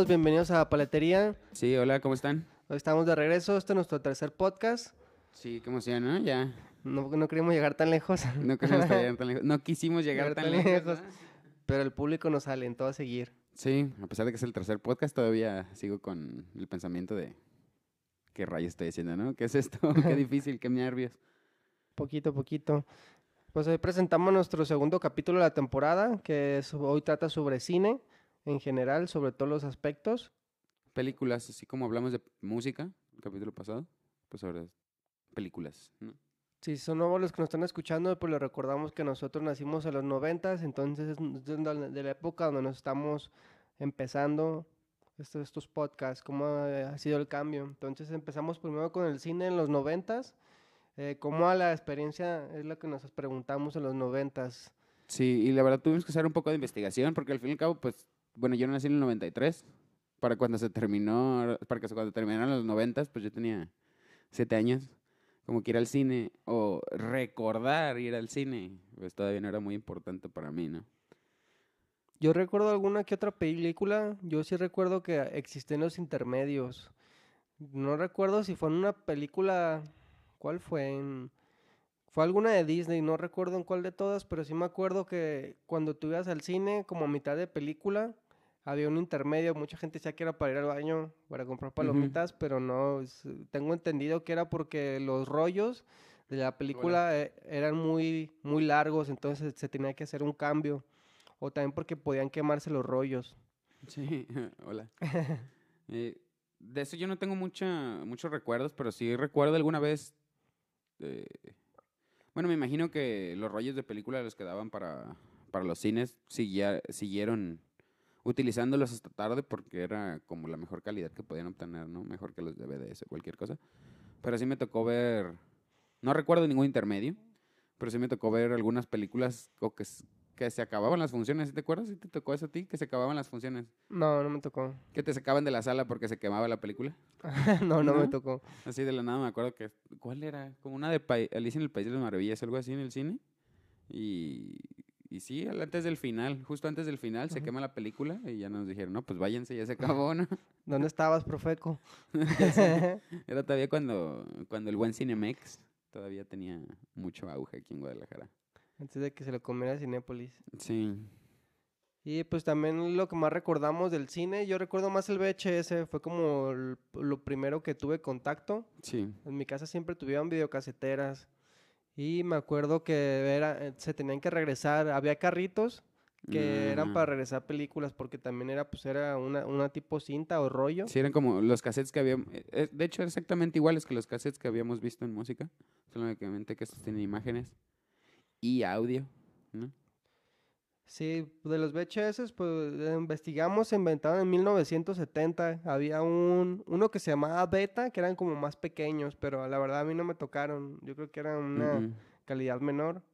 Todos, bienvenidos a Paletería. Sí, hola, ¿cómo están? Hoy estamos de regreso, este es nuestro tercer podcast. Sí, qué emoción, ¿no? Ya. No, no queríamos llegar tan lejos, No, queremos llegar tan lejos. No quisimos llegar Llegar tan, tan lejos. pero el público nos alentó a seguir. Sí, a pesar de que es el tercer podcast, todavía sigo con el pensamiento de qué rayos estoy haciendo, ¿no? ¿Qué es esto? qué difícil, qué nervios. Poquito a poquito. Pues hoy presentamos nuestro segundo capítulo de la temporada, que es- hoy trata sobre cine en general, sobre todos los aspectos. Películas, así como hablamos de música, el capítulo pasado, pues ahora películas, ¿no? Si son nuevos los que nos están escuchando, pues les recordamos que nosotros nacimos en los noventas, entonces es de la época donde nos estamos empezando estos, estos podcasts, cómo ha, ha sido el cambio. Entonces empezamos primero con el cine en los noventas, eh, cómo a la experiencia es lo que nos preguntamos en los noventas. Sí, y la verdad tuvimos que hacer un poco de investigación, porque al fin y al cabo, pues, bueno, yo nací en el 93, para cuando se terminó, para que cuando terminaron los 90, pues yo tenía siete años, como que ir al cine, o recordar ir al cine, pues todavía no era muy importante para mí, ¿no? Yo recuerdo alguna que otra película, yo sí recuerdo que existen los intermedios. No recuerdo si fue en una película, ¿cuál fue? Fue alguna de Disney, no recuerdo en cuál de todas, pero sí me acuerdo que cuando tú ibas al cine, como a mitad de película, había un intermedio, mucha gente decía que era para ir al baño, para comprar palomitas, pero no, tengo entendido que era porque los rollos de la película eh, eran muy, muy largos, entonces se tenía que hacer un cambio. O también porque podían quemarse los rollos. Sí, hola. Eh, de eso yo no tengo mucha, muchos recuerdos, pero sí recuerdo alguna vez. eh, bueno, me imagino que los rollos de película los que daban para, para los cines siguia- siguieron utilizándolos hasta tarde porque era como la mejor calidad que podían obtener, ¿no? Mejor que los DVDs o cualquier cosa. Pero sí me tocó ver. No recuerdo ningún intermedio, pero sí me tocó ver algunas películas o que, que se acababan las funciones. ¿Sí te acuerdas? ¿Sí te tocó eso a ti? Que se acababan las funciones. No, no me tocó. Que te sacaban de la sala porque se quemaba la película. no, no me ¿No? tocó. Así de la nada me acuerdo que... ¿Cuál era? Como una de Pai- Alicia en el País de las Maravillas, algo así en el cine. Y, y sí, antes del final, justo antes del final, se quema la película y ya nos dijeron, no, pues váyanse, ya se acabó, ¿no? ¿Dónde estabas, Profeco? Era todavía cuando, cuando el buen Cinemex todavía tenía mucho auge aquí en Guadalajara. Antes de que se lo comiera Cinépolis. Sí. Y pues también lo que más recordamos del cine, yo recuerdo más el VHS, fue como lo primero que tuve contacto. Sí. En mi casa siempre tuvieron videocaseteras. Y me acuerdo que era, eh, se tenían que regresar, había carritos que eran Ajá. para regresar películas porque también era pues era una, una tipo cinta o rollo. Sí, eran como los cassettes que habíamos... De hecho, exactamente iguales que los cassettes que habíamos visto en música. Solamente que estos tienen imágenes y audio, ¿no? Sí, de los VHS, pues eh, investigamos, se inventaron en 1970. Había un, uno que se llamaba Beta, que eran como más pequeños, pero la verdad a mí no me tocaron. Yo creo que eran una calidad menor.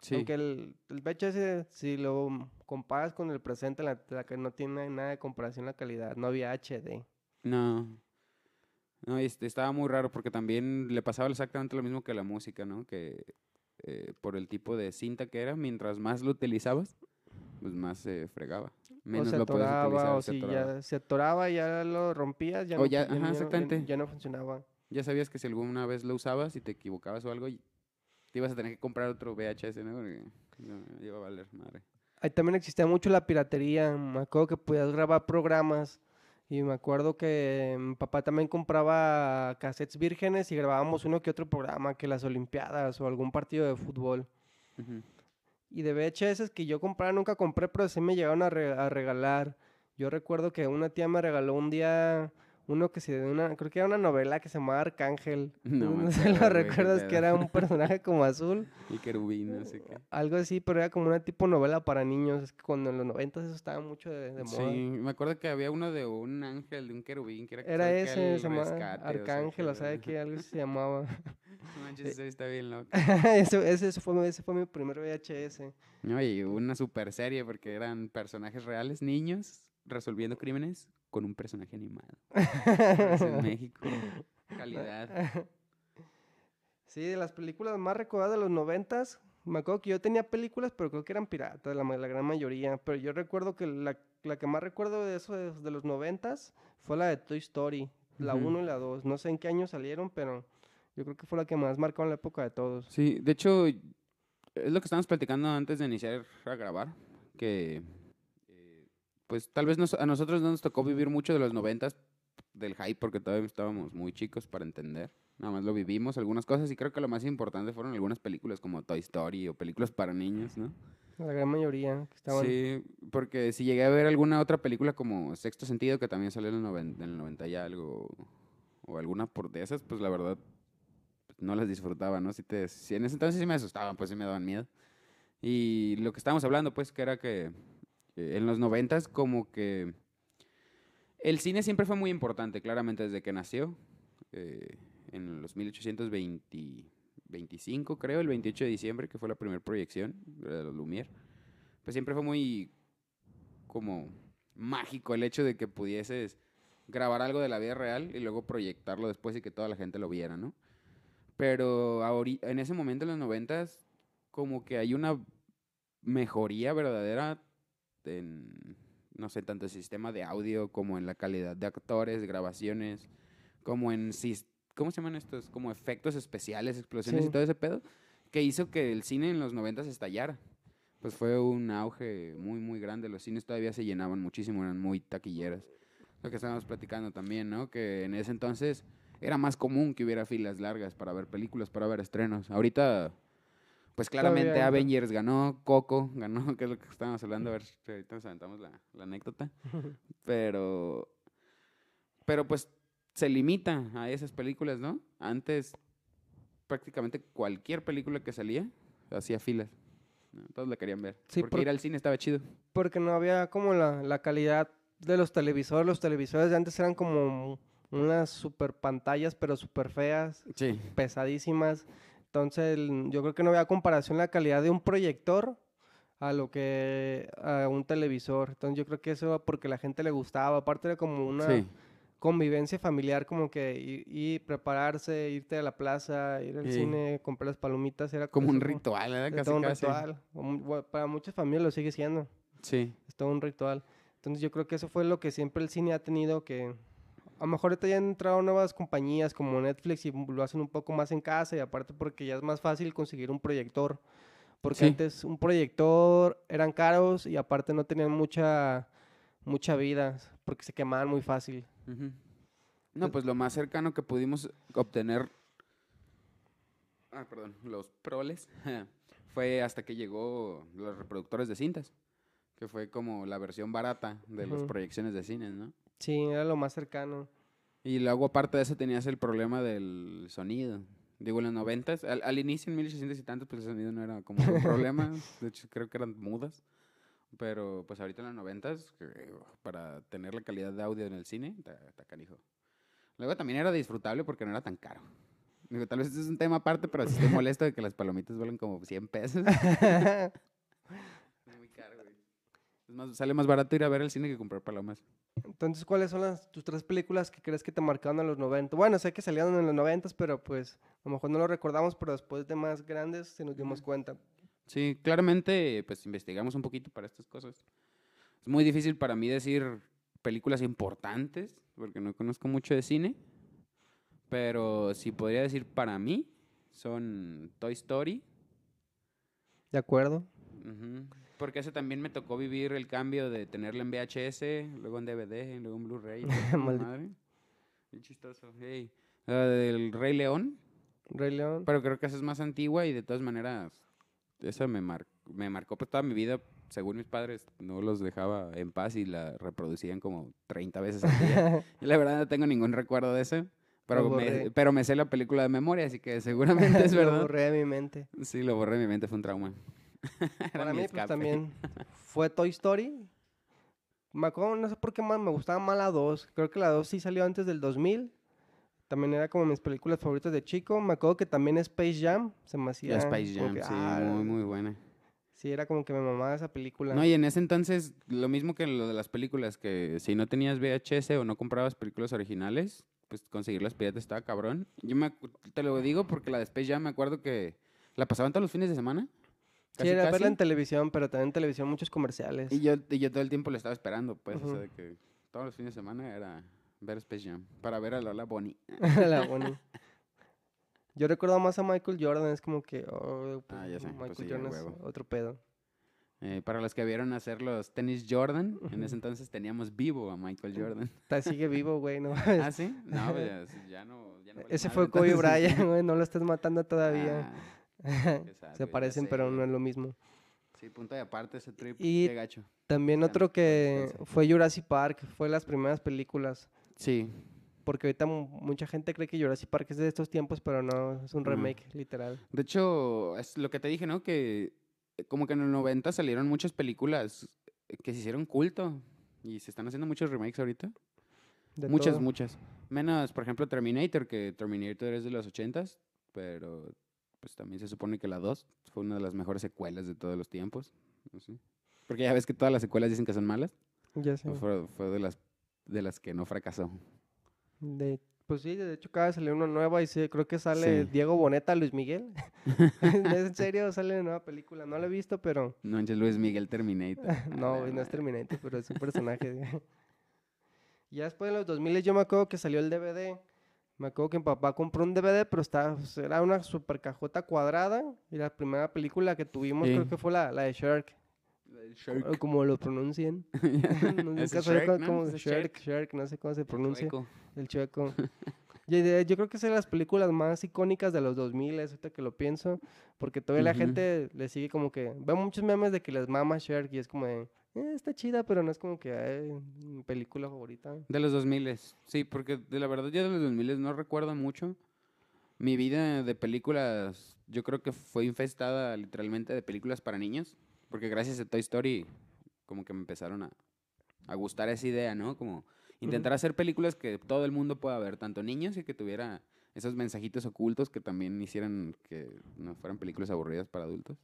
Sí. Aunque el, el VHS, si lo comparas con el presente, la, la que no tiene nada de comparación la calidad. No había HD. No. No, este, estaba muy raro porque también le pasaba exactamente lo mismo que la música, ¿no? Que eh, por el tipo de cinta que era, mientras más lo utilizabas, pues más se fregaba. Menos o se lo atoraba, utilizar. o se si atoraba. ya se atoraba, ya lo rompías, ya O no, ya- ajá, exactamente. ya no funcionaba. Ya sabías que si alguna vez lo usabas y te equivocabas o algo, te ibas a tener que comprar otro VHS, ¿no? Porque no, iba a valer madre. Ahí también existía mucho la piratería. Me acuerdo que podías grabar programas. Y me acuerdo que mi papá también compraba cassettes vírgenes y grabábamos uno que otro programa, que las Olimpiadas o algún partido de fútbol. Ujú. Y de VHS que yo compraba, nunca compré, pero sí me llegaron a, a regalar. Yo recuerdo que una tía me regaló un día uno que se una, creo que era una novela que se llamaba Arcángel. No No sé, lo recuerdas que era un personaje como azul. Y querubín, no sé qué. Algo así, pero era como una tipo novela para niños. Es que cuando en los 90 eso estaba mucho de, de moda. Sí, me acuerdo que había uno de un ángel, de un querubín, que era, Era que ese, el se llamaba rescate, Arcángel, o que- sea, que algo así se llamaba. Manches, ese está bien loco. eso, ese, ese fue, ese fue mi primer VHS. No, y una super serie porque eran personajes reales, niños, resolviendo crímenes con un personaje animado. En México. Calidad. Sí, de las películas más recordadas de los noventas, me acuerdo que yo tenía películas, pero creo que eran piratas, la, gran mayoría. Pero yo recuerdo que la la que más recuerdo de eso de, de los noventas fue la de Toy Story, la Ujú. 1 y la 2. No sé en qué año salieron, pero yo creo que fue la que más marcó en la época de todos. Sí, de hecho, es lo que estábamos platicando antes de iniciar a grabar, que pues tal vez nos- a nosotros no nos tocó vivir mucho de los noventas del hype porque todavía estábamos muy chicos para entender. Nada más lo vivimos algunas cosas y creo que lo más importante fueron algunas películas como Toy Story o películas para niños, ¿no? La gran mayoría que estaban. Sí, porque si llegué a ver alguna otra película como Sexto Sentido, que también salió en el, noven- en el 90 y algo, o alguna por de esas, pues la verdad pues, no las disfrutaba, ¿no? Si, te, si en ese entonces sí me asustaban, pues sí me daban miedo. Y lo que estábamos hablando, pues, que era que en los noventas como que el cine siempre fue muy importante, claramente desde que nació, eh, en los 1825 creo, el 28 de diciembre, que fue la primera proyección de los Lumière pues siempre fue muy como mágico el hecho de que pudieses grabar algo de la vida real y luego proyectarlo después y que toda la gente lo viera, ¿no? Pero ahori- en ese momento, en los noventas, como que hay una mejoría verdadera en, no sé, tanto el sistema de audio como en la calidad de actores, grabaciones, como en, ¿cómo se llaman estos? Como efectos especiales, explosiones Sí. y todo ese pedo, que hizo que el cine en los noventas estallara pues fue un auge muy, muy grande. Los cines todavía se llenaban muchísimo, eran muy taquilleras. Lo que estábamos platicando también, ¿no? Que en ese entonces era más común que hubiera filas largas para ver películas, para ver estrenos. Ahorita, pues claramente Todavía- Avengers ganó, Coco ganó, que es lo que estábamos hablando. A ver, si ahorita nos aventamos la, la anécdota. Pero, pero pues se limita a esas películas, ¿no? Antes, prácticamente cualquier película que salía, hacía filas. ¿no? Todos la querían ver. Sí, porque por- ir al cine estaba chido. Porque no había como la, la calidad de los televisores. Los televisores de antes eran como unas super pantallas, pero super feas, Sí. pesadísimas. Entonces, yo creo que no había comparación la calidad de un proyector a lo que a un televisor. Entonces, yo creo que eso era porque la gente le gustaba. Aparte era como una Sí. convivencia familiar, como que ir, ir, prepararse, irte a la plaza, ir al Sí. cine, comprar las palomitas, era Como un ritual, es Casi, un casi. ritual. Para muchas familias lo sigue siendo. Sí. Es todo un ritual. Entonces yo creo que eso fue lo que siempre el cine ha tenido que... A lo mejor ahorita ya han entrado nuevas compañías como Netflix y lo hacen un poco más en casa y aparte porque ya es más fácil conseguir un proyector. Porque Sí. antes un proyector eran caros y aparte no tenían mucha, mucha vida porque se quemaban muy fácil. No, pues lo más cercano que pudimos obtener, ah, perdón, los proles, fue hasta que llegó los reproductores de cintas, que fue como la versión barata de las proyecciones de cines, ¿no? Sí, era lo más cercano. Y luego aparte de eso tenías el problema del sonido. Digo, en los noventas, al, al inicio en 1800 y tantos, pues el sonido no era como un problema. De hecho, creo que eran mudas. Pero pues ahorita en los noventas, que, para tener la calidad de audio en el cine, está canijo. Luego también era disfrutable porque no era tan caro. Digo, tal vez este es un tema aparte, pero sí estoy molesto de que las palomitas valen como 100 pesos. Es muy caro, güey. Es más, sale más barato ir a ver el cine que comprar palomas. Entonces, ¿cuáles son las, tus tres películas que crees que te marcaron en los 90? Bueno, sé que salieron en los 90, pero pues a lo mejor no lo recordamos, pero después de más grandes se nos dimos cuenta. Sí, claramente, pues investigamos un poquito para estas cosas. Es muy difícil para mí decir películas importantes, porque no conozco mucho de cine, pero si podría decir para mí, son Toy Story, ¿De acuerdo? ujú, porque ese también me tocó vivir el cambio de tenerla en VHS, luego en DVD, luego en Blu-ray. madre. Bien chistoso. hey. La del Rey León, Rey León. pero creo que esa es más antigua y de todas maneras, esa me, mar- me marcó pues, toda mi vida. Según mis padres, no los dejaba en paz y la reproducían como 30 veces al día. y la verdad no tengo ningún recuerdo de eso. Pero me, pero me sé la película de memoria, así que seguramente es Lo verdad. borré de mi mente. Sí, lo borré de mi mente, fue un trauma. Para mí, pues también fue Toy Story. Me acuerdo, no sé por qué más me gustaba más la 2. Creo que la 2 sí salió antes del 2000. También era como mis películas favoritas de chico. Me acuerdo que también Space Jam se me hacía. La Space Jam, que, sí, ah, muy, muy buena. Sí, era como que me mamaba esa película. No, y en ese entonces, lo mismo que lo de las películas, que si no tenías VHS o no comprabas películas originales, pues conseguir las piratas estaba cabrón. Yo me, te lo digo porque la de Space Jam me acuerdo que la pasaban todos los fines de semana. Casi, era verla en televisión, pero también en televisión muchos comerciales. Y yo, y yo todo el tiempo lo estaba esperando, pues, o sea, de que todos los fines de semana era ver Space Jam, para ver a Lola Bonnie. La Bonnie. Yo recuerdo más a Michael Jordan, es como que, oh, Ah, ya sé, Michael pues sí, a Jordan es otro pedo. Eh, para los que vieron hacer los tenis Jordan, en ese entonces teníamos vivo a Michael Jordan. Está- Sigue vivo, güey, ¿no? ¿Ah, sí? No, pues ya, sí, ya no. ya no vale Ese fue Kobe. Bryant, güey, no lo estás matando todavía. Ah, Se parecen, pero no es lo mismo. Sí, punto de aparte ese trip. Y- qué gacho. También otro que fue Jurassic Park, fue las primeras películas. Sí, Porque ahorita mu- mucha gente cree que Jurassic Park es de estos tiempos, pero no, es un Ujú. remake, literal. De hecho, es lo que te dije, ¿no? Que eh, como que en los 90 salieron muchas películas que se hicieron culto y se están haciendo muchos remakes ahorita. de muchas, todo. muchas. Menos, por ejemplo, Terminator, que Terminator es de los 80s, pero pues también se supone que la 2 fue una de las mejores secuelas de todos los tiempos. no sé. Porque ya ves que todas las secuelas dicen que son malas. Ya sé. Fue, fue de las de las que no fracasó. De, pues sí, de hecho acaba de salir una nueva y sí, creo que sale Sí. Diego Boneta, Luis Miguel. ¿Es en serio? Sale una nueva película. No la he visto, pero... No manches, Luis Miguel Terminator. No, no es. Terminator, pero es un personaje. ya después de los 2000 yo me acuerdo que salió el DVD. Me acuerdo que mi papá compró un DVD, pero estaba, pues, era una super cajota cuadrada. Y la primera película que tuvimos Sí. creo que fue la, la de Shark. El o Shark. Como lo pronuncien. no sé el cómo- Shark, ¿no? cómo- el Shark, Shark. Shark, no sé cómo se pronuncia. Chueco. El chueco. Y de- yo creo que es de las películas más icónicas de los 2000, ahorita que lo pienso, porque todavía la Ujú. gente le sigue como que... Veo muchos memes de que les mama Shark y es como de... "Eh, está chida, pero no es como que "Ay, mi película favorita. De los 2000 sí, porque de la verdad yo de los 2000 no recuerdo mucho. Mi vida de películas, yo creo que fue infestada literalmente de películas para niños, porque gracias a Toy Story como que me empezaron a, a gustar esa idea, ¿no? Como intentar hacer películas que todo el mundo pueda ver, tanto niños y que tuviera esos mensajitos ocultos que también hicieran que no fueran películas aburridas para adultos.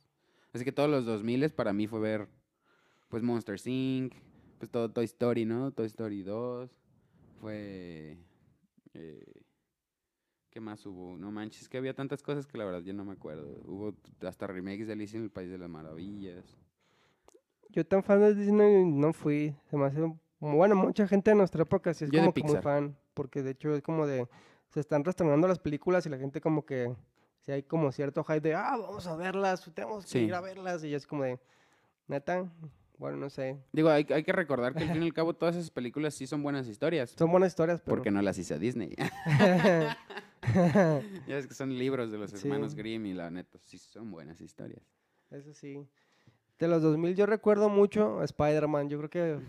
Así que todos los 2000 para mí fue ver pues Monster Inc., pues todo Toy Story, ¿no? Toy Story 2. Fue... eh, ¿Qué más hubo? No manches, que había tantas cosas que la verdad yo no me acuerdo. Hubo hasta remakes de Alicia en el País de las Maravillas. Yo tan fan de Disney no fui. Se me hace... como- Bueno, mucha gente de nuestra época sí es Yo como que muy fan, porque de hecho es como de... Se están restrenando las películas y la gente como que... Si hay como cierto hype de, ah, vamos a verlas, tenemos que Sí. ir a verlas. Y es como de, neta, bueno, no sé. Digo, hay, hay que recordar que al fin y al cabo todas esas películas sí son buenas historias. Son buenas historias, pero... Porque no las hizo Disney. ya ves que son libros de los Sí. hermanos Grimm y la neta, sí son buenas historias. Eso sí. De los 2000 yo recuerdo mucho a Spider-Man. Yo creo que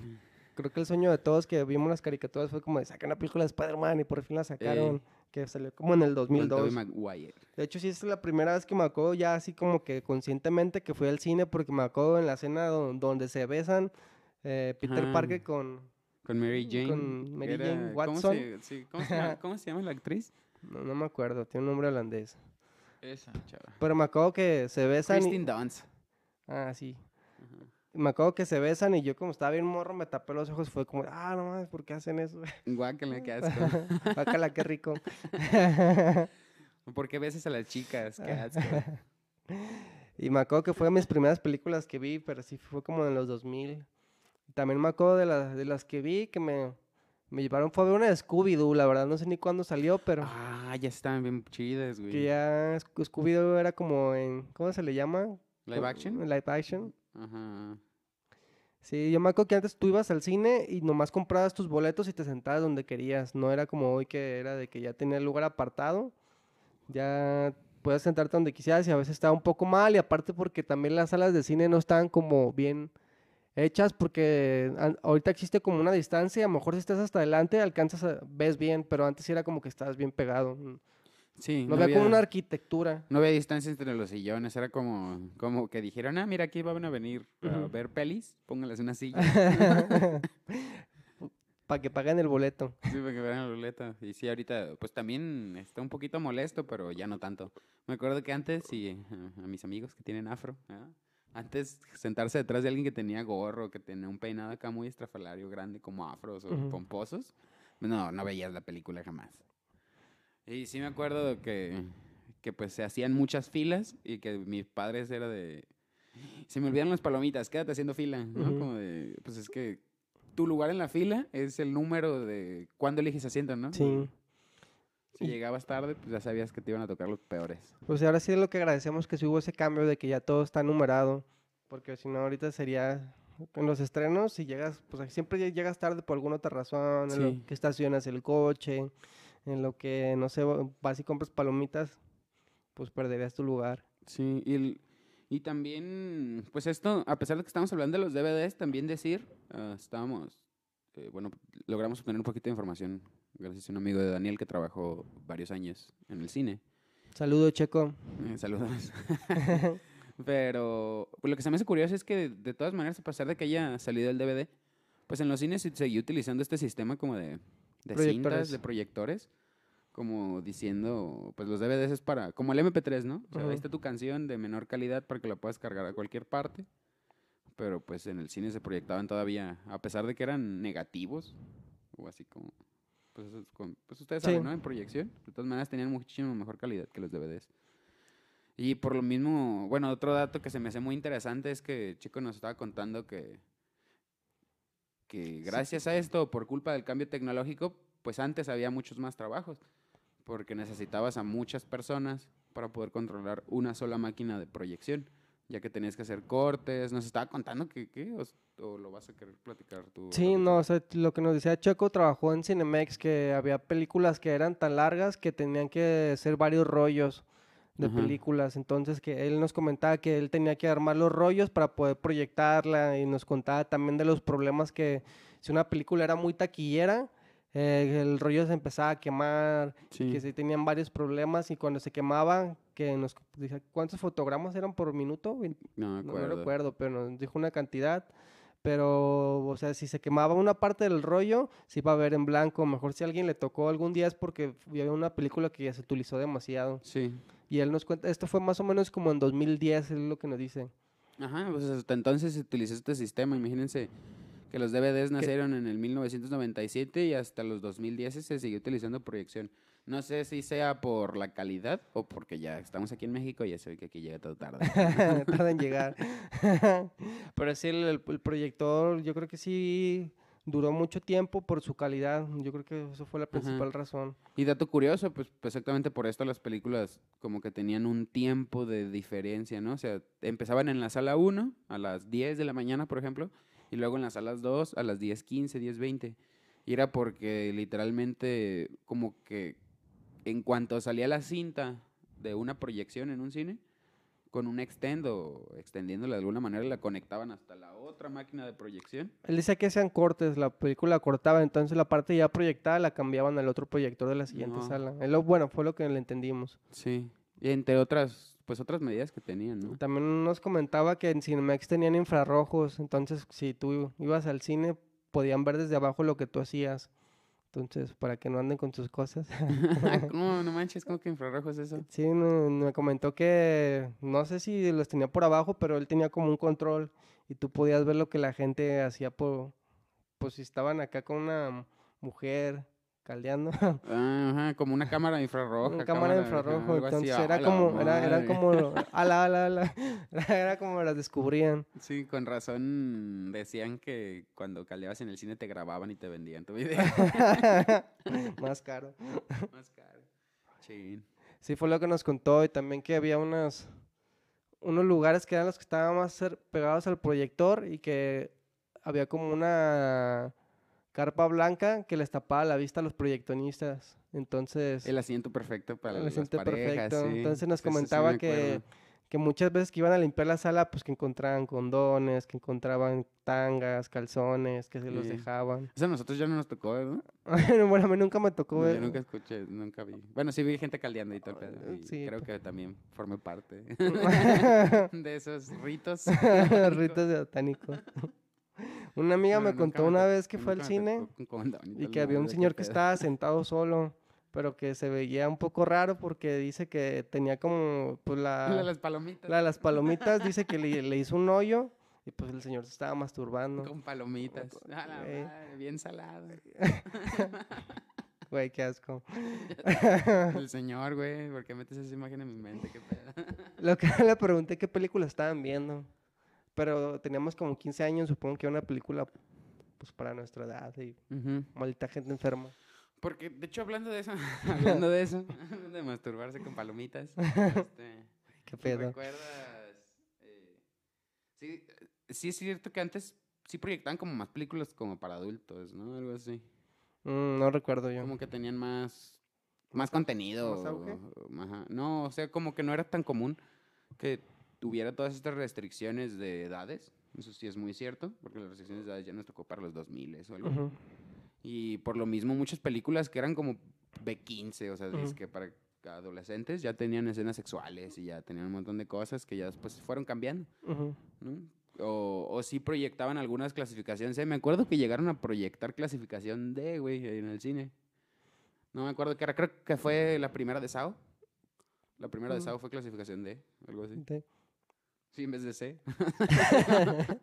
creo que el sueño de todos que vimos las caricaturas fue como de sacar una película de Spider-Man y por fin la sacaron, que salió como en el Con Tobey 2002. Maguire. De hecho, sí es la primera vez que me acuerdo ya así como que conscientemente que fui al cine porque me acuerdo en la escena don- donde se besan eh, Peter Ajá. Parker con... Con Mary Jane. Con Mary era- Jane ¿cómo Watson. se, sí, ¿cómo, se llama, cómo se llama la actriz? No, no me acuerdo, tiene un nombre holandés. Esa, chava. Pero me acuerdo que se besan y... Kristen Dunst. Ah, sí. Me acuerdo que se besan y yo como estaba bien morro me tapé los ojos. Fue como, ah, no mames, ¿por qué hacen eso? Guácala, qué asco. Bácala, qué rico. ¿Por qué besas a las chicas? Qué asco. y me acuerdo que fue de mis primeras películas que vi, pero sí fue como en los 2000. También me acuerdo de, las de las que vi que me, me llevaron. Fue a ver una de Scooby-Doo, la verdad no sé ni cuándo salió, pero Ah, ya estaban bien chidas, güey. que ya Sc- Scooby-Doo era como en. ¿Cómo se le llama? ¿Live action? Live action. Sí, yo me acuerdo que antes tú ibas al cine y nomás comprabas tus boletos y te sentabas donde querías. No era como hoy que era de que ya tenía el lugar apartado. Ya puedes sentarte donde quisieras y a veces estaba un poco mal y aparte porque también las salas de cine no estaban como bien hechas porque ahorita existe como una distancia, a lo mejor si estás hasta adelante alcanzas a, ves bien, pero antes era como que estabas bien pegado. Sí, No, había como una arquitectura. no había distancia entre los sillones, era como, como que dijeron, ah, mira, aquí van a venir a Ujú. ver pelis, pónganles una silla. Para que paguen el boleto. Sí, para que vean la ruleta. Y sí, ahorita, pues también está un poquito molesto, pero ya no tanto. Me acuerdo que antes, sí, a, a mis amigos que tienen afro, ¿ah? antes sentarse detrás de alguien que tenía gorro, que tenía un peinado acá muy estrafalario, grande, como afros o Ujú. pomposos, no, no veías la película jamás. Y sí me acuerdo que, que pues se hacían muchas filas y que mis padres era de... Se me olvidaron las palomitas, quédate haciendo fila, ¿no? Ujú. Como de, pues es que tu lugar en la fila es el número de cuándo eliges asiento, ¿no? Sí. Si llegabas tarde, pues ya sabías que te iban a tocar los peores. Pues ahora sí es lo que agradecemos que sí hubo ese cambio de que ya todo está numerado. Porque si no, ahorita sería en los estrenos, si llegas, pues siempre lle- llegas tarde por alguna otra razón, en Sí. lo que estacionas el coche, en lo que, no sé, vas y compras palomitas, pues perderías tu lugar. Sí, y, el- y también, pues esto, a pesar de que estamos hablando de los DVDs, también decir, ah, estábamos, eh, bueno, logramos obtener un poquito de información gracias a un amigo de Daniel que trabajó varios años en el cine. Saludo, Checo. Eh, saludos. Pero pues, lo que se me hace curioso es que de, de todas maneras, a pesar de que haya salido el DVD, pues en los cines se seguía utilizando este sistema como de, de cintas, de proyectores, como diciendo, pues los DVDs es para, como el MP3, ¿no? O sea, Ujú. ahí está tu canción de menor calidad para que la puedas cargar a cualquier parte. Pero pues en el cine se proyectaban todavía, a pesar de que eran negativos, o así como, pues, con- pues ustedes Sí. saben, ¿no? En proyección, de todas maneras tenían muchísimo mejor calidad que los DVDs. Y por lo mismo, bueno, otro dato que se me hace muy interesante es que Chico nos estaba contando que, que gracias a esto, por culpa del cambio tecnológico, pues antes había muchos más trabajos, porque necesitabas a muchas personas para poder controlar una sola máquina de proyección, ya que tenías que hacer cortes. Nos estaba contando que, ¿qué? O, o lo vas a querer platicar tú. Sí, no, o sea, lo que nos decía Checo, trabajó en Cinemex, que había películas que eran tan largas que tenían que ser varios rollos de Ajá. películas. Entonces, que él nos comentaba que él tenía que armar los rollos para poder proyectarla y nos contaba también de los problemas que si una película era muy taquillera, eh, el rollo se empezaba a quemar, Sí. que sí tenían varios problemas y cuando se quemaba, que nos dije, ¿cuántos fotogramas eran por minuto? No no, recuerdo, pero nos dijo una cantidad. Pero, o sea, si se quemaba una parte del rollo, se iba a ver en blanco. Mejor si a alguien le tocó algún día es porque había una película que ya se utilizó demasiado. Sí. Y él nos cuenta, esto fue más o menos como en 2010, es lo que nos dice. Ajá, pues hasta entonces se utilizó este sistema. Imagínense que los DVDs nacieron en el 1997 y hasta los 2010 se siguió utilizando proyección. No sé si sea por la calidad o porque ya estamos aquí en México y ya se ve que aquí llega todo tarde. Tarda en llegar. Pero sí, el- el proyector, yo creo que sí duró mucho tiempo por su calidad. Yo creo que eso fue la principal razón. Y dato curioso, pues exactamente por esto las películas como que tenían un tiempo de diferencia, ¿no? O sea, empezaban en la sala 1 a las 10 de la mañana, por ejemplo, y luego en las salas 2 a las 10.15, 10.20. Y era porque literalmente como que en cuanto salía la cinta de una proyección en un cine, con un extend o extendiéndola de alguna manera, la conectaban hasta la otra máquina de proyección. Él decía que hacían cortes, la película cortaba, entonces la parte ya proyectada la cambiaban al otro proyector de la siguiente No. sala. Lo, bueno, fue lo que le entendimos. Sí. Y entre otras, pues otras medidas que tenían, ¿no? También nos comentaba que en Cinemex tenían infrarrojos, entonces si tú ibas al cine podían ver desde abajo lo que tú hacías. Entonces, para que no anden con sus cosas. ¿Cómo? No manches, ¿cómo que infrarrojo es eso? Sí, me, me comentó que no sé si los tenía por abajo, pero él tenía como un control y tú podías ver lo que la gente hacía por, pues si estaban acá con una mujer caldeando. Ah, Ajá, como una cámara infrarroja. Una cámara ajá, infrarrojo, entonces ¡A era como, era, era como, ala, ala, ala, era como las descubrían. Sí, con razón decían que cuando caldeabas en el cine te grababan y te vendían tu video. Más caro. Más caro. Chin. Sí, fue lo que nos contó y también que había unas, unos lugares que eran los que estaban más pegados al proyector y que había como una carpa blanca que les tapaba la vista a los proyectonistas. Entonces, El asiento perfecto para el las asiento parejas, perfecto. sí. Entonces nos sí, sí, comentaba que, que muchas veces que iban a limpiar la sala, pues que encontraban condones, que encontraban tangas, calzones, que se los dejaban. Eso a nosotros ya no nos tocó, ¿no? bueno, a mí nunca me tocó No, yo nunca escuché, nunca vi. Bueno, sí vi gente caldeando y todo el y creo que también formé parte de esos ritos. Ritos de satánico. Una amiga me contó una vez que fue al cine y que había un señor que estaba sentado solo, pero que se veía un poco raro porque dice que tenía como pues La de la, las palomitas. la de las palomitas, dice que le, le hizo un hoyo y pues el señor se estaba masturbando. Con palomitas. A la Güey. madre, bien salado. Güey, qué asco. El señor, güey, ¿por qué metes esa imagen en mi mente? Qué pedo. Lo que le pregunté qué película estaban viendo. Pero teníamos como 15 años, supongo que era una película pues para nuestra edad y Ujú. maldita gente enferma. Porque, de hecho, hablando de eso, hablando de eso, de masturbarse con palomitas, este, Qué ¿tú pedo. recuerdas? eh, sí, sí es cierto que antes sí proyectaban como más películas como para adultos, ¿no? Algo así. Mm, no recuerdo yo. Como que tenían más, más contenido. más auge? o- ajá. No, o sea, como que no era tan común que tuviera todas estas restricciones de edades. Eso sí es muy cierto, porque las restricciones de edades ya nos tocó para los 2000 o algo. Y por lo mismo muchas películas que eran como B15, o sea, Ujú. que para adolescentes ya tenían escenas sexuales y ya tenían un montón de cosas que ya después fueron cambiando. O, o sí proyectaban algunas clasificaciones. C. Me acuerdo que llegaron a proyectar clasificación D, güey, en el cine. No me acuerdo qué era, creo que fue la primera de SAO. La primera de. SAO fue clasificación D, algo así. De- Sí, en vez de C.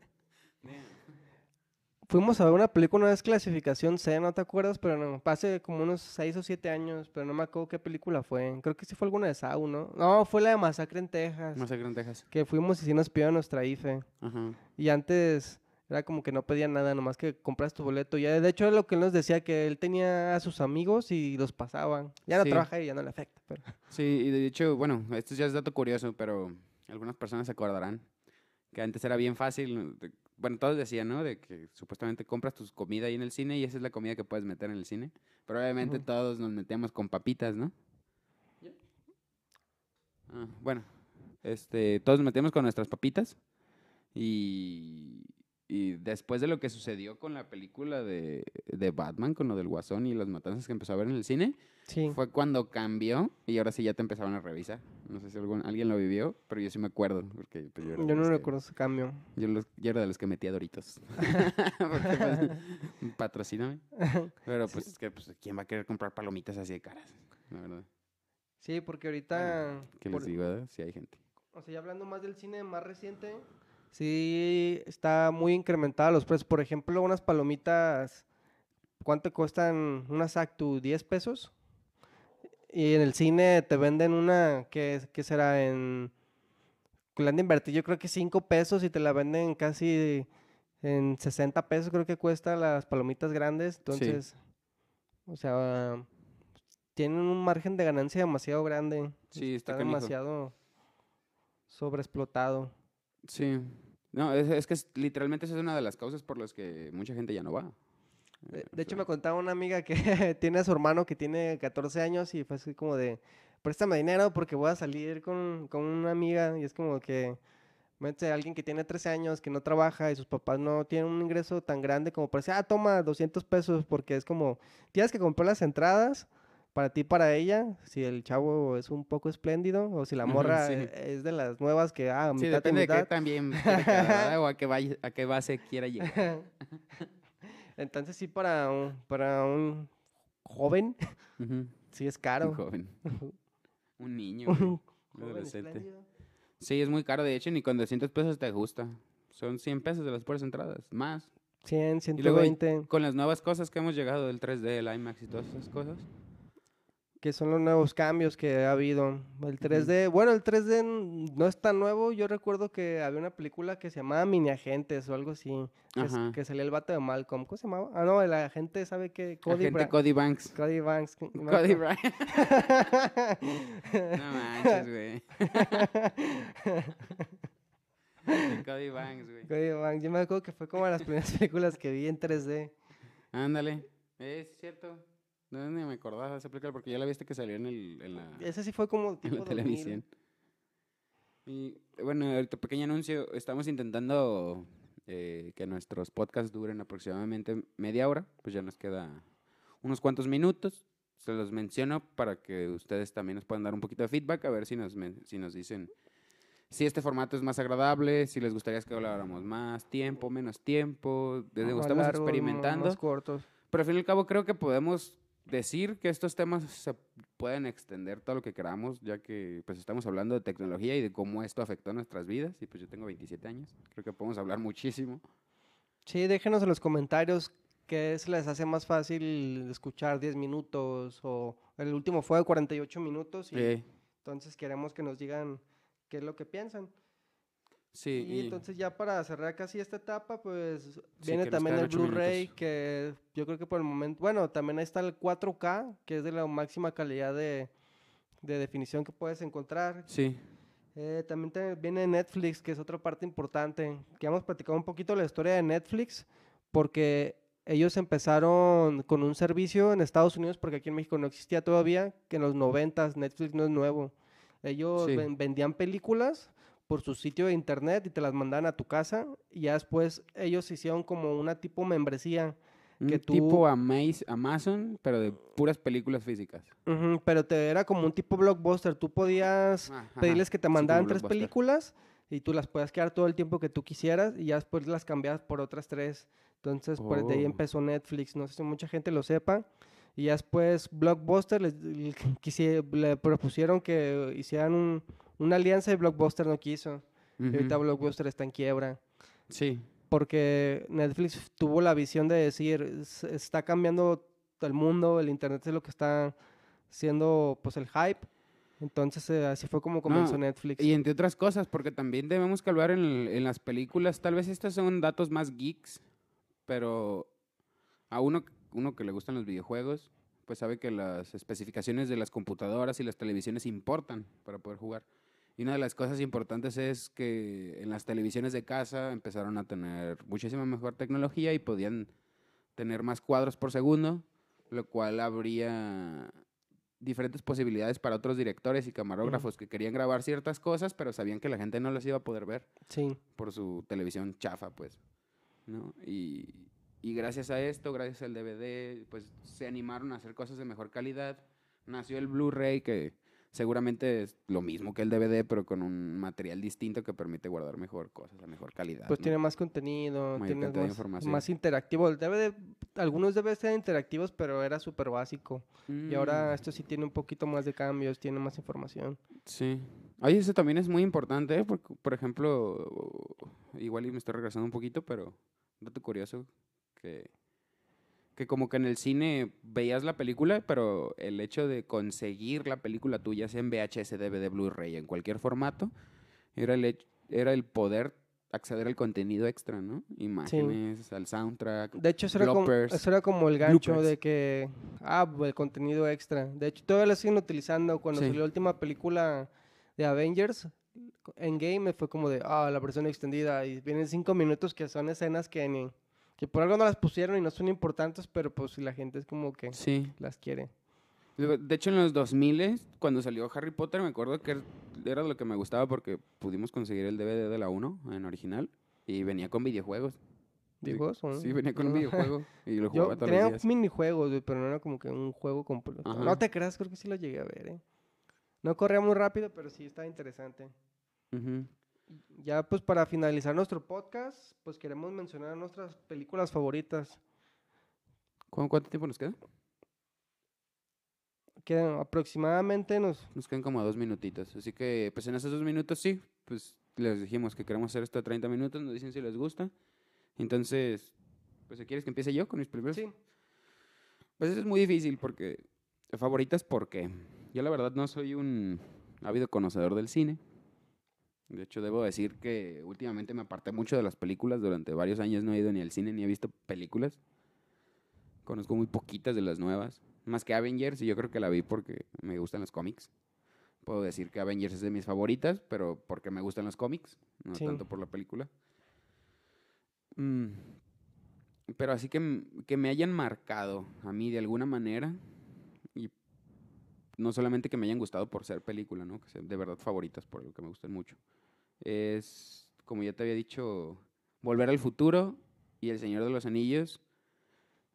Fuimos a ver una película, una vez clasificación C, ¿no te acuerdas? Pero no, hace como unos 6 o 7 años, pero no me acuerdo qué película fue. Creo que sí fue alguna de Saw, ¿no? No, fue la de Masacre en Texas. Masacre en Texas. Que fuimos y sí nos pidieron nuestra IFE. Ajá. Y antes era como que no pedían nada, nomás que compras tu boleto. Ya, de hecho, lo que él nos decía, que él tenía a sus amigos y los pasaban. Ya no Sí. trabaja y ya no le afecta, pero... Sí, y de hecho, bueno, esto ya es dato curioso, pero algunas personas se acordarán que antes era bien fácil. de- bueno, todos decían, ¿no? De que supuestamente compras tu comida ahí en el cine y esa es la comida que puedes meter en el cine. Pero obviamente todos nos metíamos con papitas, ¿no? Ah, bueno, este, todos nos metíamos con nuestras papitas y, y después de lo que sucedió con la película de, de Batman, con lo del Guasón y las matanzas que empezó a ver en el cine, Sí. fue cuando cambió y ahora sí ya te empezaban a revisar. No sé si algún- alguien lo vivió, pero yo sí me acuerdo. Porque, pues, yo, Yo no recuerdo ese cambio. Yo, los- yo era de los que metía Doritos. porque, pues, patrocíname. Pero pues es que, pues, ¿quién va a querer comprar palomitas así de caras? La verdad. Sí, porque ahorita... ¿Qué por- les digo? eh? Sí hay gente. O sea, ya hablando más del cine más reciente, sí está muy incrementada los precios. Por ejemplo, unas palomitas, ¿cuánto cuestan unas Actu? ¿10 pesos? Y en el cine te venden una, ¿qué, qué será? En... Le han de invertir yo creo que 5 pesos y te la venden casi en 60 pesos creo que cuesta las palomitas grandes. Entonces, o sea, tienen un margen de ganancia demasiado grande. Sí, está está demasiado sobreexplotado. Sí. No, es, es que es- literalmente esa es una de las causas por las que mucha gente ya no va. De, Eh, de hecho, me contaba una amiga que tiene a su hermano que tiene 14 años y fue así como de, préstame dinero porque voy a salir con, con una amiga y es como que, mete a alguien que tiene 13 años, que no trabaja y sus papás no tienen un ingreso tan grande como para decir, ah, toma 200 pesos porque es como, tienes que comprar las entradas para ti, para ella, si el chavo es un poco espléndido o si la morra sí. e- es de las nuevas que, ah, Sí, mitad y depende de qué mitad. también o a qué, vaya- a qué base quiera llegar. Entonces sí, para un, para un joven, Ujú. sí es Un caro. joven. Un niño. Un un adolescente. Sí, es muy caro. De hecho, ni con 200 pesos te gusta. Son 100 pesos de las puras entradas. Más. 100, Y luego 120, Con las nuevas cosas que hemos llegado del 3D, el IMAX y todas esas cosas. Que son los nuevos cambios que ha habido. El 3D, bueno, el 3D n- no es tan nuevo. Yo recuerdo que había una película que se llamaba Mini Agentes o algo así. Que, que salía el vato de Malcolm. ¿Cómo se llamaba? Ah, no, el agente, ¿sabe qué? Cody, Agente Cody Banks. Cody Banks. que- Cody. Bryant. No manches, güey. Cody Banks, güey. Cody Banks. Yo me acuerdo que fue como de las primeras películas que vi en 3D. Ándale. Es cierto. No, ni me acordaba de esa película porque ya la viste que salió en, el, en la, Ese sí fue como en la 2000. televisión. Y bueno, ahorita pequeño anuncio. Estamos intentando eh, que nuestros podcasts duren aproximadamente media hora. Pues ya nos queda unos cuantos minutos. Se los menciono para que ustedes también nos puedan dar un poquito de feedback, a ver si nos, si nos dicen si este formato es más agradable, si les gustaría que habláramos más tiempo, menos tiempo. Desde estamos experimentando. Más cortos. Pero al fin y al cabo creo que podemos decir que estos temas se pueden extender todo lo que queramos, ya que pues estamos hablando de tecnología y de cómo esto afectó nuestras vidas. Y pues yo tengo 27 años, creo que podemos hablar muchísimo. Sí, déjenos en los comentarios qué se les hace más fácil escuchar 10 minutos o el último fue de 48 minutos y Eh, entonces queremos que nos digan qué es lo que piensan. Sí, Y y- entonces ya para cerrar casi esta etapa, pues Sí, viene también el Blu-ray, que yo creo que por el momento, bueno, también ahí está el 4K, que es de la máxima calidad de, de definición que puedes encontrar. sí, Eh, también te- viene Netflix, que es otra parte importante, que hemos platicado un poquito la historia de Netflix, porque ellos empezaron con un servicio en Estados Unidos, porque aquí en México no existía todavía, que en los 90 Netflix no es nuevo. Ellos Sí. ven- vendían películas por su sitio de internet y te las mandaban a tu casa, y ya después ellos hicieron como una tipo membresía. que un tú- tipo Amaz- Amazon, pero de puras películas físicas. Pero te era como un tipo blockbuster. Tú podías Ajá, pedirles que te mandaran tres películas y tú las puedes quedar todo el tiempo que tú quisieras y ya después las cambiabas por otras tres. Entonces, pues de ahí Oh. empezó Netflix. No sé si mucha gente lo sepa. Y ya después Blockbuster les, le propusieron que hicieran un- una alianza y Blockbuster no quiso. Y ahorita Blockbuster está en quiebra. Sí, Porque Netflix tuvo la visión de decir, "Se está cambiando el mundo, el internet es lo que está siendo pues el hype. Entonces eh, así fue como comenzó No, Netflix. y entre otras cosas, porque también debemos hablar en, en las películas, tal vez estos son datos más geeks, pero a uno, uno que le gustan los videojuegos, pues sabe que las especificaciones de las computadoras y las televisiones importan para poder jugar. Y una de las cosas importantes es que en las televisiones de casa empezaron a tener muchísima mejor tecnología y podían tener más cuadros por segundo, lo cual abría diferentes posibilidades para otros directores y camarógrafos que querían grabar ciertas cosas, pero sabían que la gente no las iba a poder ver Sí, por su televisión chafa, pues. ¿no? Y, y gracias a esto, gracias al DVD, pues se animaron a hacer cosas de mejor calidad. Nació el Blu-ray, que seguramente es lo mismo que el DVD, pero con un material distinto que permite guardar mejor cosas a mejor calidad. pues ¿no? tiene más contenido, tiene más, información. más interactivo. El DVD, algunos deben ser interactivos, pero era súper básico. Y ahora Mm, esto sí tiene un poquito más de cambios, tiene más información. Sí. Oye, eso también es muy importante, ¿eh? porque, por ejemplo, igual y me estoy regresando un poquito, pero dato curioso, que, que como que en el cine veías la película, pero el hecho de conseguir la película tuya, sea en VHS, DVD, Blu-ray, en cualquier formato, era el, era el poder acceder al contenido extra, ¿no? Imágenes, al soundtrack. De hecho, eso era, como, eso era como el gancho bloopers. de que, ah, el contenido extra. De hecho, todavía lo siguen utilizando. Cuando Sí. salió la última película de Avengers, Endgame fue como de, ah, la versión extendida. Y vienen cinco minutos que son escenas que, ni, que por algo no las pusieron y no son importantes, pero pues la gente es como que Sí. las quiere. De hecho, en los 2000, cuando salió Harry Potter, me acuerdo que era lo que me gustaba porque pudimos conseguir el DVD de la 1 en original y venía con videojuegos. ¿Digo eso? Sí, venía con un No. videojuego y lo Yo jugaba todos tenía los días. minijuegos, pero no era como que un juego completo. Ajá. No te creas, creo que sí lo llegué a ver, ¿eh? No corría muy rápido, pero sí estaba interesante. Ujú. Ya pues para finalizar nuestro podcast, pues queremos mencionar nuestras películas favoritas. ¿Cu- ¿Cuánto tiempo nos queda? Quedan aproximadamente nos... Nos quedan como dos minutitos. Así que, pues en esos dos minutos sí, pues les dijimos que queremos hacer esto de 30 minutos, nos dicen si les gusta. Entonces, pues si quieres que empiece yo con mis primeros. Sí, Pues eso es muy difícil porque favoritas porque yo la verdad no soy un ávido conocedor del cine. De hecho, debo decir que últimamente me aparté mucho de las películas. Durante varios años no he ido ni al cine ni he visto películas. Conozco muy poquitas de las nuevas. Más que Avengers, y yo creo que la vi porque me gustan los cómics. Puedo decir que Avengers es de mis favoritas, pero porque me gustan los cómics, no Sí. tanto por la película. Mm, pero así que, que me hayan marcado a mí de alguna manera, y no solamente que me hayan gustado por ser película, ¿no? que sean de verdad favoritas, por lo que me gustan mucho. Es, como ya te había dicho, Volver al Futuro y El Señor de los Anillos.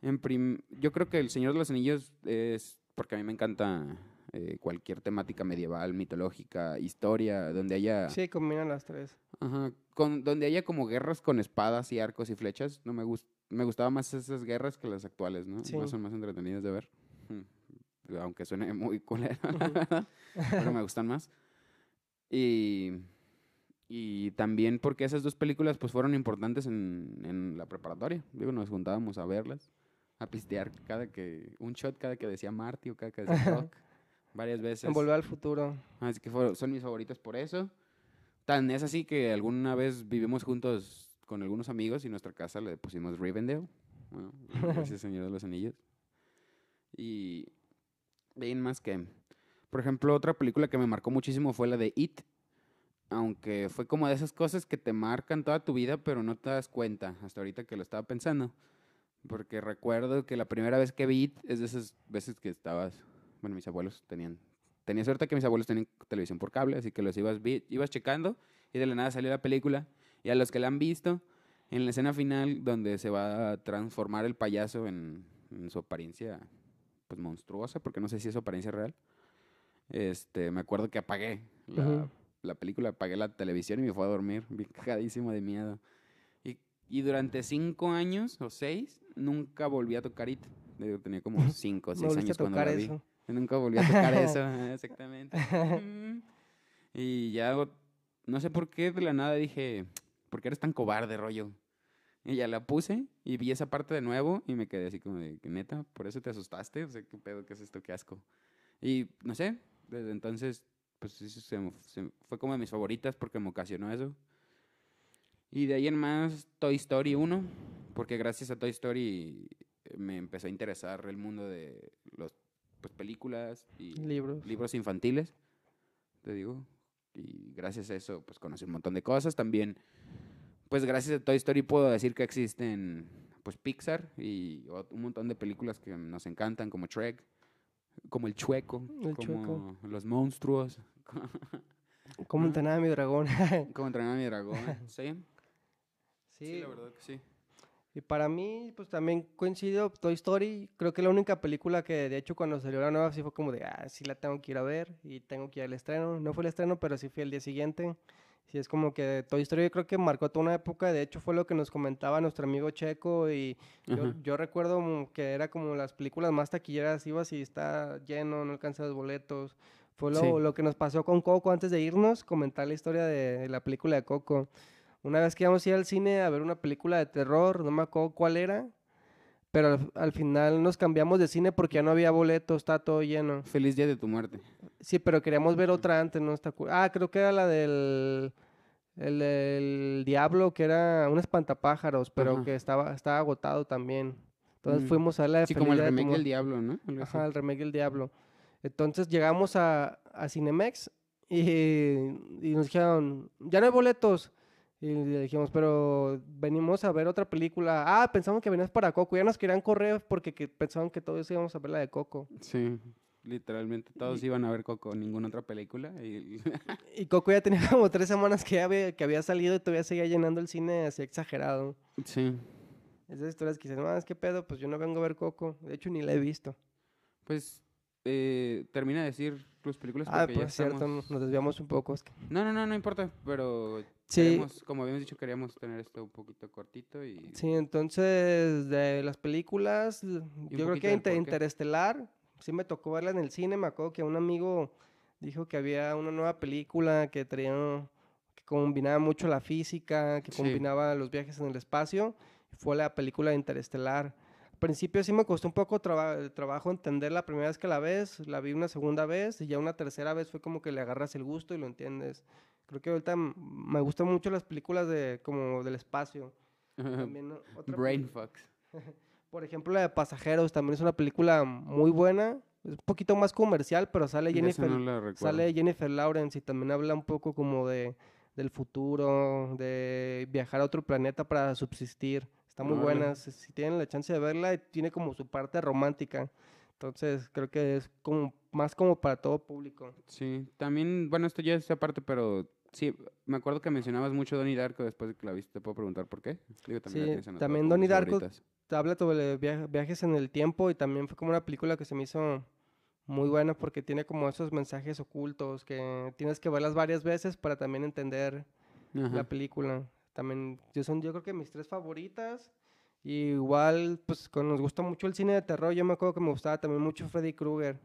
En prim- yo creo que El Señor de los Anillos es porque a mí me encanta eh, cualquier temática medieval, mitológica, historia, donde haya... sí, combinan las tres. Ajá, con, donde haya como guerras con espadas y arcos y flechas, no me gust, me gustaba más esas guerras que las actuales, ¿no? Sí. Son más entretenidas de ver. Aunque suene muy verdad, pero me gustan más. Y, y también porque esas dos películas pues fueron importantes en, en la preparatoria. Digo, nos juntábamos a verlas, a pistear cada que, un shot cada que decía Marty o cada que decía Doc, varias veces. En Volver al Futuro. Así que fueron- son mis favoritas por eso. Tan es así que alguna vez vivimos juntos con algunos amigos y nuestra casa le pusimos Rivendell. Bueno, gracias Señor de los Anillos. Y bien más que... Por ejemplo, otra película que me marcó muchísimo fue la de It. Aunque fue como de esas cosas que te marcan toda tu vida, pero no te das cuenta hasta ahorita que lo estaba pensando. Porque recuerdo que la primera vez que vi es de esas veces que estabas... Bueno, mis abuelos tenían... Tenía suerte que mis abuelos tenían televisión por cable, así que los ibas, vi- ibas checando y de la nada salió la película. Y a los que la han visto, en la escena final donde se va a transformar el payaso en, su apariencia pues monstruosa, porque no sé si es su apariencia real. Este, me acuerdo que apagué la. La película, apagué la televisión y me fue a dormir, bien cagadísimo de miedo. Y, y durante cinco años o seis, nunca volví a tocar It. Tenía como cinco o seis años cuando la vi. eso. Nunca volví a tocar eso, exactamente. Y ya, no sé por qué de la nada dije, ¿por qué eres tan cobarde, rollo? Y ya la puse y vi esa parte de nuevo y me quedé así como de, neta, ¿por eso te asustaste? O sea, ¿qué pedo? ¿Qué es esto? ¿Qué asco? Y no sé, desde entonces, pues se me- se- fue como de mis favoritas porque me ocasionó eso. Y de ahí en más, Toy Story 1, porque gracias a Toy Story eh, me empezó a interesar el mundo de las pues, películas y Libros. libros infantiles, te digo. Y gracias a eso, pues conocí un montón de cosas. También, pues gracias a Toy Story puedo decir que existen, pues Pixar y un montón de películas que nos encantan, como Shrek, como El Chueco, El como Los Monstruos, ¿Cómo Ajá. entrenar a mi dragón? como Entrenar a mi Dragón. ¿Sí? sí, sí, la verdad que sí. Y para mí, pues también coincido Toy Story. Creo que la única película que, de hecho, cuando salió la nueva, sí fue como de, ah, sí la tengo que ir a ver y tengo que ir al estreno. No fue el estreno, pero sí fui el día siguiente. Sí, es como que Toy Story yo creo que marcó toda una época. De hecho, fue lo que nos comentaba nuestro amigo Checo. Y yo, yo recuerdo que era como las películas más taquilleras. Ibas y está lleno, no alcanzas boletos. Fue lo, Sí. lo que nos pasó con Coco antes de irnos, comentar la historia de, de la película de Coco. Una vez que íbamos a ir al cine a ver una película de terror, no me acuerdo cuál era, pero al, al final nos cambiamos de cine porque ya no había boletos, está todo lleno. Feliz día de tu muerte. Sí, pero queríamos ver otra antes, ¿no? Está ah, creo que era la del el, Diablo, que era un espantapájaros, pero Ajá. que estaba, estaba agotado también. Entonces Mm. fuimos a la de Sí, como el de tu remake del. Diablo, ¿no? Ajá, el remake del Diablo. Entonces llegamos a, a Cinemex y, y nos dijeron, ya no hay boletos. Y le dijimos, pero venimos a ver otra película. Ah, pensamos que venías para Coco. Ya nos querían correr porque que pensaban que todos íbamos a ver la de Coco. Sí, literalmente todos iban a ver Coco, ninguna otra película. Y... Y Coco ya tenía como tres semanas que, había, que había salido y todavía seguía llenando el cine así exagerado. sí, Esas historias que dicen, no, es que pedo, pues yo no vengo a ver Coco. De hecho, ni la he visto. pues eh, termina de decir tus películas Ah, porque ya pues cierto, estamos- nos desviamos un poco. es que- No, no, no, no importa, pero Sí. queremos, como habíamos dicho, queríamos tener esto un poquito cortito y... Sí, entonces de las películas, yo creo que Inter- por. Interestelar, sí me tocó verla en el cine, me acuerdo que un amigo dijo que había una nueva película que traía, que combinaba mucho la física, que Sí. combinaba los viajes en el espacio, fue la película de Interestelar. Al principio sí me costó un poco traba- trabajo entender la primera vez que la ves, la vi una segunda vez y ya una tercera vez fue como que le agarras el gusto y lo entiendes. Creo que ahorita me gustan mucho las películas de como del espacio. También o- otra Brain peli- fucks. Por ejemplo, la de Pasajeros también es una película muy buena. Es un poquito más comercial, pero sale Jennifer, no la recuerdo. sale Jennifer Lawrence y también habla un poco como de del futuro, de viajar a otro planeta para subsistir. Está muy Órale. buena. Si, si tienen la chance de verla, tiene como su parte romántica. Entonces, creo que es como más como para todo público. Sí, también, bueno, esto ya es aparte, pero sí, me acuerdo que mencionabas mucho Donnie Darko después de que la viste, ¿te puedo preguntar por qué? Digo, también Sí, también Donnie Darko favoritas. habla sobre via- viajes en el tiempo y también fue como una película que se me hizo muy buena porque tiene como esos mensajes ocultos que tienes que verlas varias veces para también entender la película. También yo son yo creo que mis tres favoritas. Y igual pues con, nos gusta mucho el cine de terror, yo me acuerdo que me gustaba también mucho Freddy Krueger.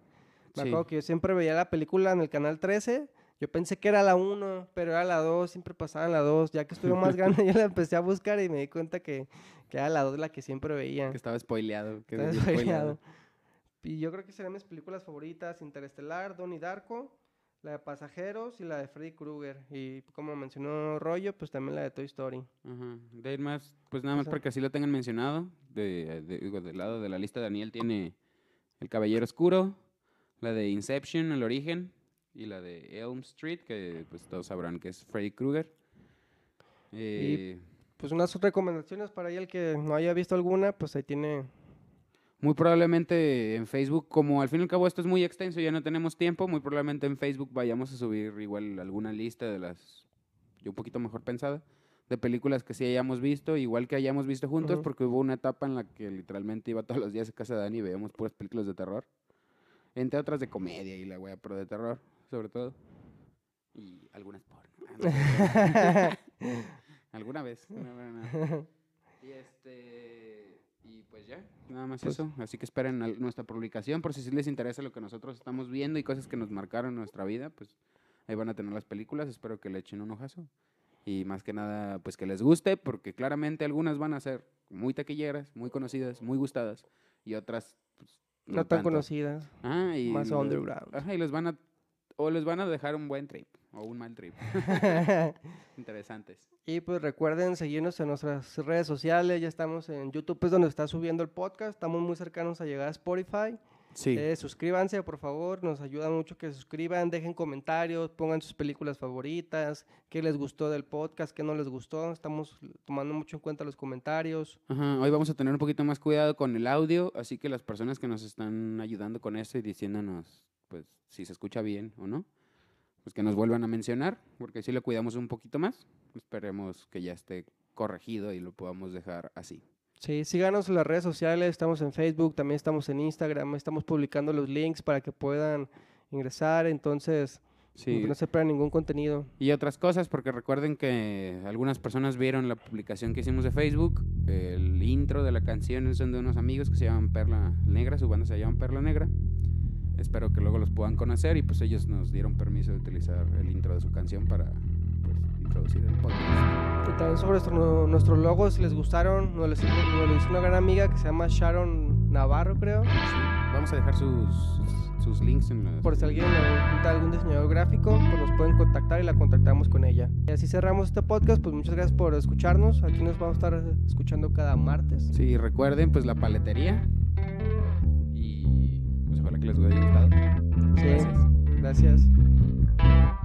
Me Sí. acuerdo que yo siempre veía la película en el canal 13. Yo pensé que era la 1, pero era la 2, siempre pasaba en la 2. Ya que estuve más grande, yo la empecé a buscar y me di cuenta que, que era la 2 la que siempre veía. Que estaba spoileado. Que Estaba spoileado. Y yo creo que serán mis películas favoritas: Interestelar, Donnie Darko. La de Pasajeros y la de Freddy Krueger. Y como mencionó Rollo, pues también la de Toy Story. Ajá. De ir más, pues nada más Esa. para que así lo tengan mencionado. De, de- digo, del lado de la lista, Daniel tiene El Caballero Oscuro, la de Inception, El Origen, y la de Elm Street, que pues todos sabrán que es Freddy Krueger. Eh, Pues unas recomendaciones para el que no haya visto alguna, pues ahí tiene... Muy probablemente en Facebook, como al fin y al cabo esto es muy extenso, ya no tenemos tiempo, muy probablemente en Facebook vayamos a subir igual alguna lista de las, yo un poquito mejor pensada, de películas que sí hayamos visto, igual que hayamos visto juntos, porque hubo una etapa en la que literalmente iba todos los días a casa de Dani y veíamos puras películas de terror, entre otras de comedia y la wea, pero de terror, sobre todo. Y algunas porno. No, Alguna vez. no, no, no. Y este. Pues ya, nada más Pues- eso. Así que esperen nuestra publicación por si sí les interesa lo que nosotros estamos viendo y cosas que nos marcaron en nuestra vida. Pues ahí van a tener las películas. Espero que le echen un ojazo. Y más que nada, pues que les guste, porque claramente algunas van a ser muy taquilleras, muy conocidas, muy gustadas. Y otras, pues. no tan tanto. conocidas. Ah, y más underground. Ajá, y les van a. O les van a dejar un buen trip. O un mal trip. Interesantes. Y pues recuerden seguirnos en nuestras redes sociales, ya estamos en YouTube, es donde está subiendo el podcast, estamos muy cercanos a llegar a Spotify. Sí. Eh, suscríbanse, por favor, nos ayuda mucho que se suscriban, dejen comentarios, pongan sus películas favoritas, qué les gustó del podcast, qué no les gustó, estamos tomando mucho en cuenta los comentarios. Ajá, hoy vamos a tener un poquito más cuidado con el audio, así que las personas que nos están ayudando con esto y diciéndonos, pues, si se escucha bien o no, pues que nos vuelvan a mencionar, porque si lo cuidamos un poquito más, esperemos que ya esté corregido y lo podamos dejar así. Sí, síganos en las redes sociales, estamos en Facebook, también estamos en Instagram, estamos publicando los links para que puedan ingresar, entonces Sí. no se pierdan ningún contenido. Y otras cosas, porque recuerden que algunas personas vieron la publicación que hicimos de Facebook. El intro de la canción son de unos amigos que se llaman Perla Negra, su banda se llama Perla Negra. Espero que luego los puedan conocer y pues ellos nos dieron permiso de utilizar el intro de su canción para pues, introducir el podcast. Y también sobre nuestro- nuestros logos, si les gustaron, nos los, lo hizo una gran amiga que se llama Sharon Navarro, creo. Sí, vamos a dejar sus, sus links en las... Por si alguien necesita algún diseñador gráfico, pues nos pueden contactar y la contactamos con ella. Y así cerramos este podcast, pues muchas gracias por escucharnos. Aquí nos vamos a estar escuchando cada martes. Sí, recuerden pues la paletería que les haya gustado. Sí, gracias. gracias.